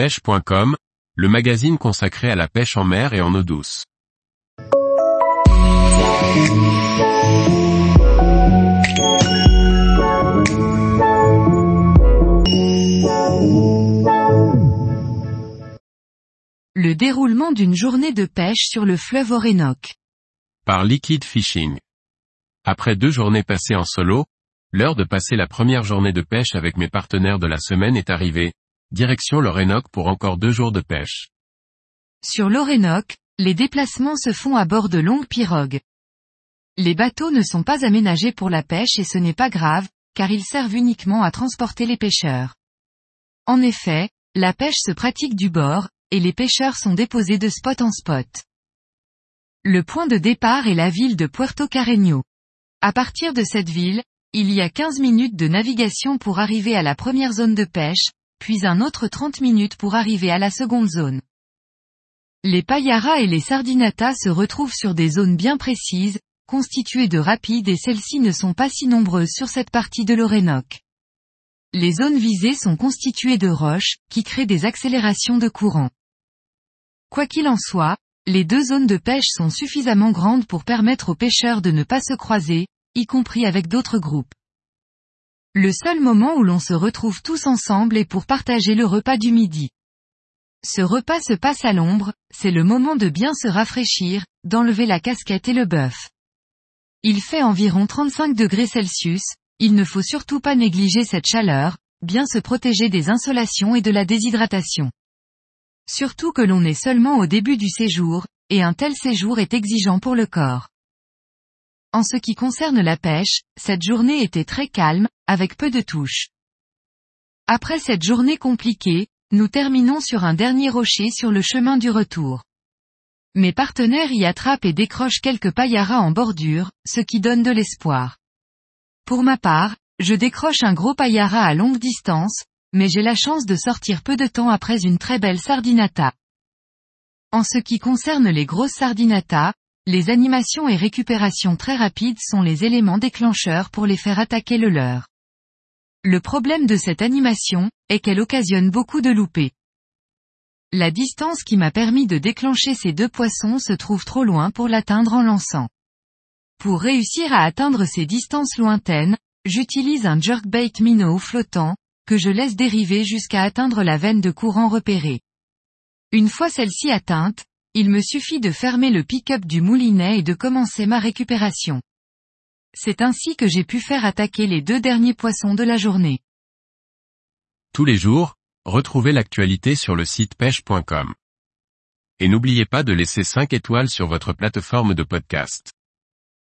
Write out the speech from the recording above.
pêche.com, le magazine consacré à la pêche en mer et en eau douce. Le déroulement d'une journée de pêche sur le fleuve Orénoque. Par Liquid Fishing. Après deux journées passées en solo, l'heure de passer la première journée de pêche avec mes partenaires de la semaine est arrivée, direction l'Orénoque pour encore deux jours de pêche. Sur l'Orénoque, les déplacements se font à bord de longues pirogues. Les bateaux ne sont pas aménagés pour la pêche et ce n'est pas grave, car ils servent uniquement à transporter les pêcheurs. En effet, la pêche se pratique du bord, et les pêcheurs sont déposés de spot en spot. Le point de départ est la ville de Puerto Carreño. À partir de cette ville, il y a 15 minutes de navigation pour arriver à la première zone de pêche, puis un autre 30 minutes pour arriver à la seconde zone. Les payaras et les sardinatas se retrouvent sur des zones bien précises, constituées de rapides et celles-ci ne sont pas si nombreuses sur cette partie de l'Orénoque. Les zones visées sont constituées de roches, qui créent des accélérations de courant. Quoi qu'il en soit, les deux zones de pêche sont suffisamment grandes pour permettre aux pêcheurs de ne pas se croiser, y compris avec d'autres groupes. Le seul moment où l'on se retrouve tous ensemble est pour partager le repas du midi. Ce repas se passe à l'ombre, c'est le moment de bien se rafraîchir, d'enlever la casquette et le bœuf. Il fait environ 35 degrés Celsius, il ne faut surtout pas négliger cette chaleur, bien se protéger des insolations et de la déshydratation. Surtout que l'on est seulement au début du séjour, et un tel séjour est exigeant pour le corps. En ce qui concerne la pêche, cette journée était très calme, avec peu de touches. Après cette journée compliquée, nous terminons sur un dernier rocher sur le chemin du retour. Mes partenaires y attrapent et décrochent quelques paillaras en bordure, ce qui donne de l'espoir. Pour ma part, je décroche un gros paillara à longue distance, mais j'ai la chance de sortir peu de temps après une très belle sardinata. En ce qui concerne les grosses sardinatas, les animations et récupérations très rapides sont les éléments déclencheurs pour les faire attaquer le leurre. Le problème de cette animation, est qu'elle occasionne beaucoup de loupés. La distance qui m'a permis de déclencher ces deux poissons se trouve trop loin pour l'atteindre en lançant. Pour réussir à atteindre ces distances lointaines, j'utilise un jerkbait minnow flottant, que je laisse dériver jusqu'à atteindre la veine de courant repérée. Une fois celle-ci atteinte, il me suffit de fermer le pick-up du moulinet et de commencer ma récupération. C'est ainsi que j'ai pu faire attaquer les deux derniers poissons de la journée. Tous les jours, retrouvez l'actualité sur le site pêche.com. Et n'oubliez pas de laisser 5 étoiles sur votre plateforme de podcast.